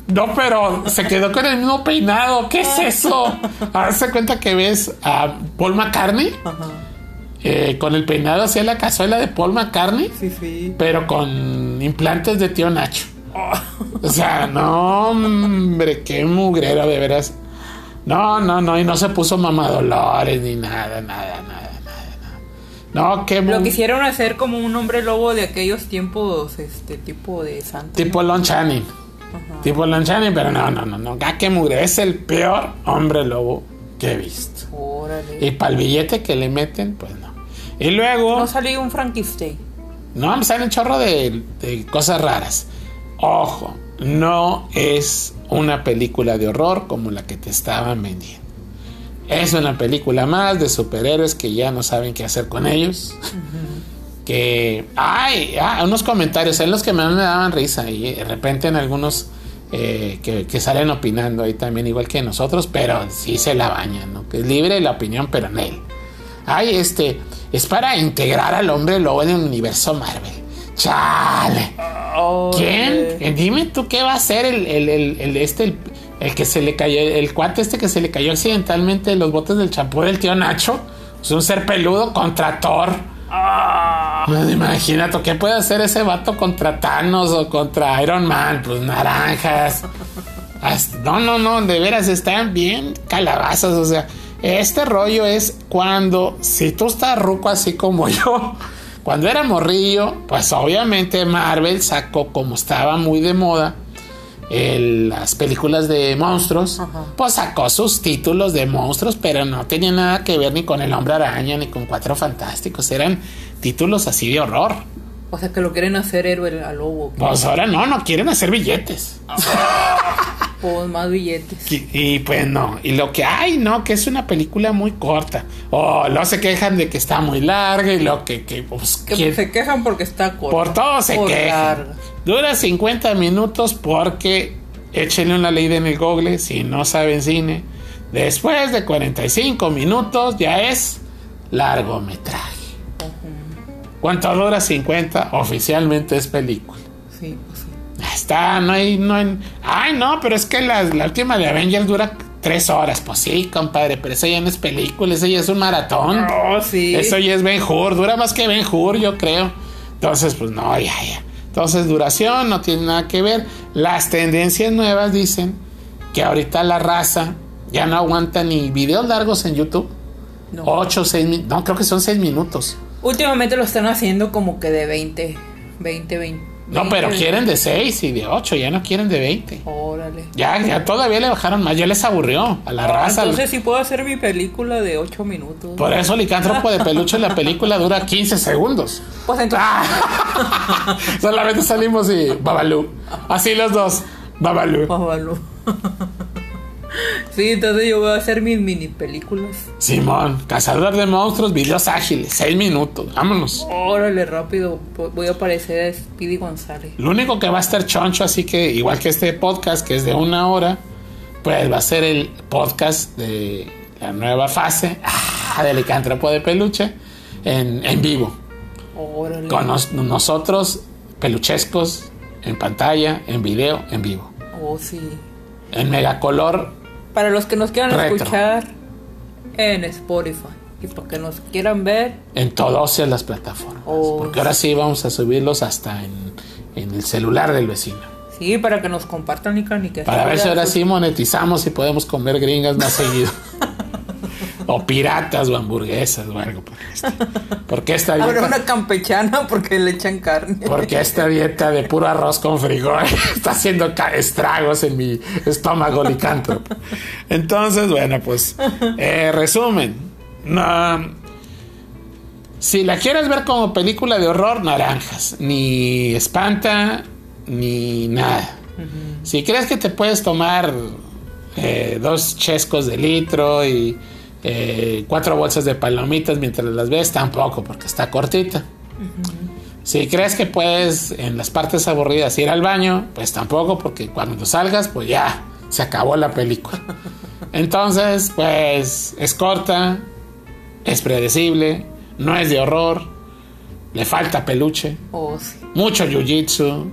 No, pero se quedó con el mismo peinado. ¿Qué es eso? Hazte cuenta que ves a Paul McCartney Ajá. eh, con el peinado hacia la cazuela de Paul McCartney, Sí, sí. pero con implantes de tío Nacho. O sea, no, hombre, qué mugrero, de veras. No, no, no, y no se puso mamadolores ni nada, nada. nada. No, qué Lo quisieron hacer como un hombre lobo de aquellos tiempos, este tipo de santo. Tipo Lon Channing. Ajá. Tipo Lon Channing, pero no, no, no, no. Mugre. Es el peor hombre lobo que he visto. Órale. Y para el billete que le meten, pues no. Y luego, No salió un Frankenstein. no, me sale un chorro de, de cosas raras. Ojo, no es una película de horror como la que te estaban vendiendo. Es una película más de superhéroes que ya no saben qué hacer con ellos. que ay, ah, unos comentarios en los que me daban risa y de repente en algunos eh, que, que salen opinando ahí también igual que nosotros, pero sí se la bañan, ¿no? Que es libre la opinión, pero en él. Ay, este, es para integrar al hombre lobo en el universo Marvel. Chale. ¿Quién? Eh, Dime tú qué va a hacer el, el, el, el- este, el, que se le cayó, el cuate este que se le cayó accidentalmente en los botes del champú del tío Nacho. Es un ser peludo contra Thor. Pues imagínate, ¿qué puede hacer ese vato contra Thanos o contra Iron Man? Pues naranjas. As- No, no, no, de veras están bien calabazas. O sea, este rollo es cuando, si tú estás ruco así como yo, cuando era morrillo, pues obviamente Marvel sacó, como estaba muy de moda, el- las películas de monstruos, pues sacó sus títulos de monstruos, pero no tenía nada que ver ni con el hombre araña ni con cuatro fantásticos, eran títulos así de horror. O sea, que lo quieren hacer héroe al lobo. Pues ahora no, no quieren hacer billetes. Pues más billetes. Y, y, pues no, y lo que hay, no, que es una película muy corta. O no se quejan de que está muy larga y lo que, que pues, Que ¿quién- se quejan porque está corto. por todo se Por quejan. larga. Dura 50 minutos porque échenle una ley en el google si no saben cine. Después de 45 minutos ya es largometraje. ¿Cuánto dura 50? Oficialmente es película. Sí, pues sí. Está, no hay, no hay- Ay, no, pero es que la, la última de Avengers dura tres horas. Pues sí, compadre, pero eso ya no es película, eso ya es un maratón. Oh, sí. Eso ya es Ben Hur, dura más que Ben Hur, yo creo. Entonces, pues no, ya, ya. Entonces, duración no tiene nada que ver. Las tendencias nuevas dicen que ahorita la raza ya no aguanta ni videos largos en YouTube. No. 8, 6 minutos. No, creo que son 6 minutos. Últimamente lo están haciendo como que de 20, 20, 20. No, pero 20. quieren de 6 y de 8, ya no quieren de 20. Órale. Ya, ya todavía le bajaron más, ya les aburrió a la raza. Ah, Entonces sí puedo hacer mi película de 8 minutos. Por eso Licántropo de Peluche la película dura 15 segundos. Pues entonces. Ah. Solamente salimos y Babalú. Así los dos. Babalú. Bábalo. Sí, entonces yo voy a hacer mis mini películas. Simón, cazador de monstruos, videos ágiles, 6 minutos. Vámonos. Órale, rápido. Voy a aparecer a Speedy González. Lo único que va a estar choncho, así que igual que este podcast, que es de una hora, pues va a ser el podcast de la nueva fase ah, de Licántropo de Peluche en, en vivo. Órale. Con nos- nosotros, peluchescos, en pantalla, en video, en vivo. Oh, sí. En megacolor, Para los que nos quieran Retro. escuchar en Spotify. Y para que nos quieran ver, en todas las plataformas. Oh. Porque ahora sí vamos a subirlos hasta en, en el celular del vecino. sí, para que nos compartan y que Para ver si ahora sí monetizamos y podemos comer gringas más seguido. O piratas o hamburguesas o algo por el estilo. Porque esta Habrá dieta, una campechana porque le echan carne. porque esta dieta de puro arroz con frijol está haciendo estragos en mi estómago licántropo. Entonces, bueno, pues, eh, resumen. No, si la quieres ver como película de horror, naranjas. Ni espanta, ni nada. Si crees que te puedes tomar eh, dos chescos de litro y eh, cuatro bolsas de palomitas mientras las ves, tampoco, porque está cortita. Si crees que puedes en las partes aburridas ir al baño, pues tampoco, porque cuando salgas, pues ya, se acabó la película. Entonces, pues es corta, es predecible, no es de horror, le falta peluche, Oh, sí. mucho jiu-jitsu.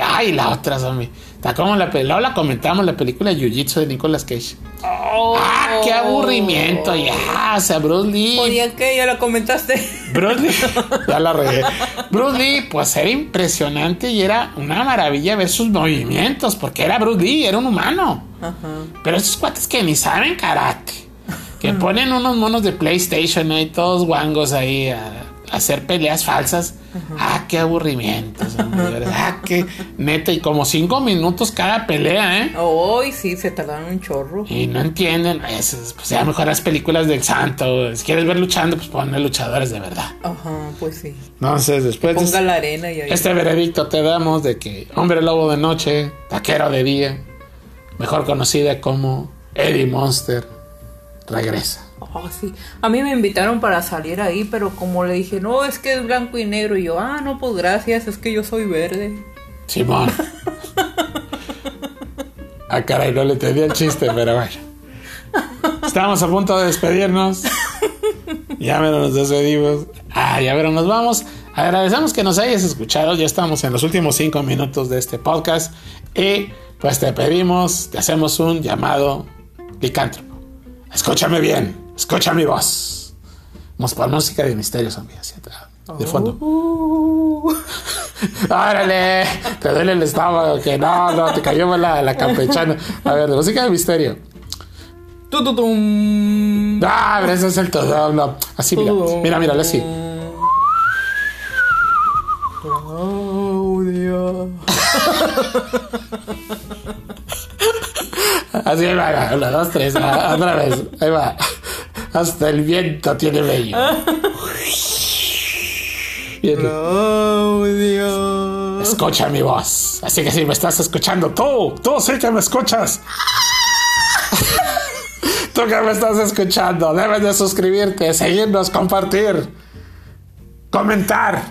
Ay, la otra, zombie. Está como la pe- luego la comentamos, la película Jiu-Jitsu de Nicolas Cage. ¡Ah, qué aburrimiento! Ya, o sea, Bruce Lee. Oye, ¿qué? ¿Ya la comentaste? Bruce Lee, ya la regué. Bruce Lee, pues era impresionante y era una maravilla ver sus movimientos, porque era Bruce Lee, era un humano. Ajá. Pero esos cuates que ni saben karate, que ponen unos monos de PlayStation ahí, todos guangos ahí a hacer peleas falsas. Ah, qué aburrimiento. Ah, qué neta, y como cinco minutos cada pelea, ¿eh? Hoy sí, se tardaron un chorro. Y no entienden, esas, pues ya mejor las películas del santo. Si quieres ver luchando, pues ponle luchadores de verdad. Ajá, pues sí. Entonces, después de Ponga la arena y ahí. este veredicto te damos de que hombre lobo de noche, taquero de día, mejor conocida como Eddie Monster, regresa. Oh, sí. A mí me invitaron para salir ahí, pero como le dije, no, es que es blanco y negro. Y yo, ah, no, pues gracias, es que yo soy verde. Simón. ah, caray, no le entendí el chiste, pero bueno. Estamos a punto de despedirnos. Ya menos nos despedimos. Ah, ya verán, nos vamos. Agradecemos que nos hayas escuchado. Ya estamos en los últimos cinco minutos de este podcast. Y pues te pedimos, te hacemos un llamado licántropo. Escúchame bien, escucha mi voz. Vamos por música de misterio zombie, de fondo. Uh, ¡Órale! Te duele el estómago, que no, no, te cayó la, la campechana. A ver, de música de misterio. tu, tu, tum. Ah, pero ese es el todo. No. Así, mira, mira, mira, así. Claudia. Así ahí va, una, dos, tres, ah, otra vez, ahí va. Hasta el viento tiene bello. Bien. Claudia. Escucha mi voz. Así que si me estás escuchando, tú, tú sí que me escuchas. tú que me estás escuchando, debes de suscribirte, seguirnos, compartir, comentar,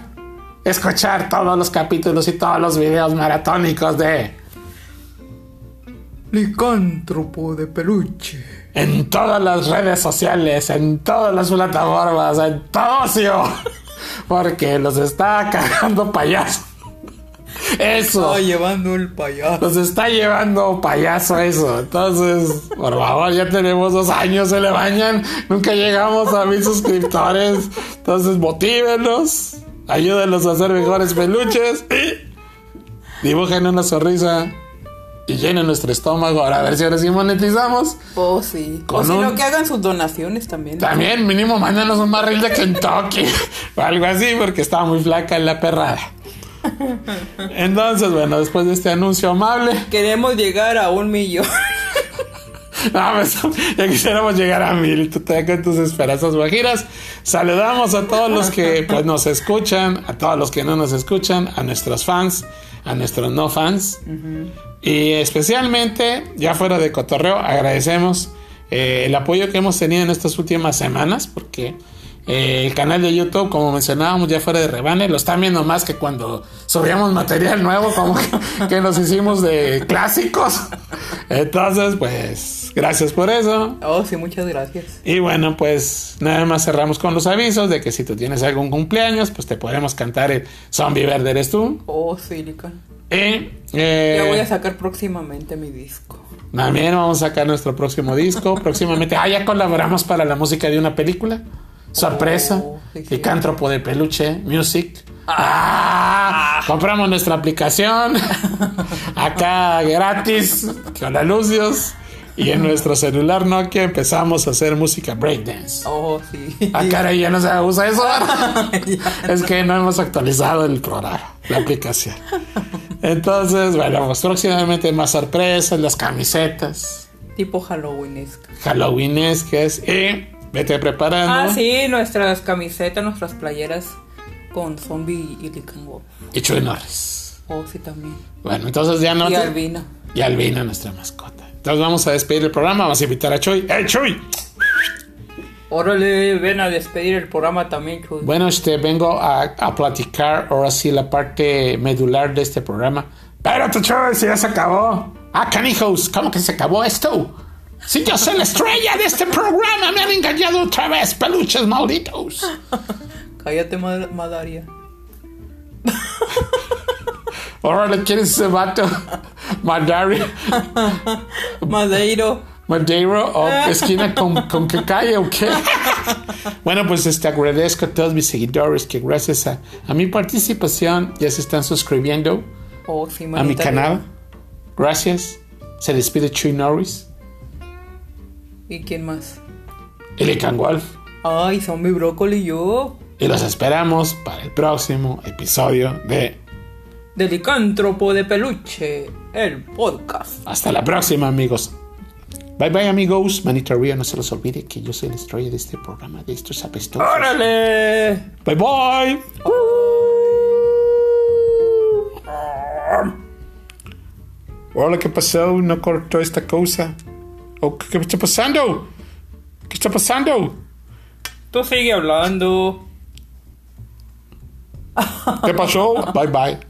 escuchar todos los capítulos y todos los videos maratónicos de Licántropo de peluche. En todas las redes sociales, en todas las plataformas, en todo ocio. Porque los está cagando payaso. Eso. Está llevando el payaso. Nos está llevando payaso eso. Entonces, por favor, ya tenemos dos años, se le bañan. Nunca llegamos a mil suscriptores. Entonces, motívenos. Ayúdenos a hacer mejores peluches. Y dibujen una sonrisa. Y llenen nuestro estómago. Ahora a ver si ahora sí monetizamos. Oh, sí. Con o si un- no, que hagan sus donaciones también. También, mínimo, mándanos un barril de Kentucky. o algo así, porque estaba muy flaca en la perrada. Entonces, bueno, después de este anuncio amable. Queremos llegar a un millón. No, pues, ya quisiéramos llegar a mil. Tú te con tus esperanzas guajiras. Saludamos a todos los que pues, nos escuchan, a todos los que no nos escuchan, a nuestros fans, a nuestros no fans. Y especialmente, ya fuera de cotorreo, agradecemos eh, el apoyo que hemos tenido en estas últimas semanas, porque eh, el canal de YouTube, como mencionábamos, ya fuera de rebane, lo están viendo más que cuando subíamos material nuevo, como que, que nos hicimos de clásicos. Entonces, pues, gracias por eso. Oh, sí, muchas gracias. Y bueno, pues nada más cerramos con los avisos de que si tú tienes algún cumpleaños, pues te podemos cantar el Zombie Verde eres tú. Oh, sí, Lican. Y eh, Ya voy a sacar próximamente mi disco. también vamos a sacar nuestro próximo disco. Próximamente, ah, ya colaboramos para la música de una película. Sorpresa. Oh, sí, sí. Licántropo de peluche, music. Ah, compramos nuestra aplicación. Acá gratis, con anuncios. Y en nuestro celular Nokia empezamos a hacer música breakdance. Oh, sí. Ah, caray, ya no se usa eso. es que no hemos actualizado el programa, la aplicación. Entonces, bueno, pues próximamente más sorpresas, las camisetas, tipo Halloweenesca. Halloweenesques y vete preparando. Ah, sí, nuestras camisetas, nuestras playeras con zombie y Lican Wolf. Y Chuy Norris. Oh, sí, también. Bueno, entonces ya no. Y te- Albina. Y Albina, nuestra mascota. Entonces vamos a despedir el programa, vamos a invitar a Chuy. ¡Hey, Chuy! Órale, ven a despedir el programa también, Chuy. Bueno, este, vengo a, a platicar ahora sí la parte medular de este programa. Pero tu Chuy, si ya se acabó. Ah, canijos, ¿cómo que se acabó esto? Si yo soy la estrella de este programa, me han engañado otra vez, peluches malditos. Cállate, ma- Madaria. Ahora quieres ese vato, Madari, Madeiro. Madeiro o esquina con, con que calle o qué. Bueno, pues este, agradezco a todos mis seguidores que gracias a, a mi participación ya se están suscribiendo Oh, sí, a mi canal. Gracias. Se despide Chuy Norris, ¿Y quién más? Elican Wolf. Ay, zombie brócoli y yo. Y los esperamos para el próximo episodio de De licántropo de peluche, el podcast. Hasta la próxima, amigos. Bye bye, amigos. Manita arriba, no se los olvide que yo soy la estrella de este programa de estos apestosos. ¡Órale! Bye bye. Hola, ¿qué pasó? No cortó esta cosa. Oh, ¿Qué qué está pasando? ¿Qué está está pasando? Tú sigue hablando. ¿Qué pasó? Bye bye.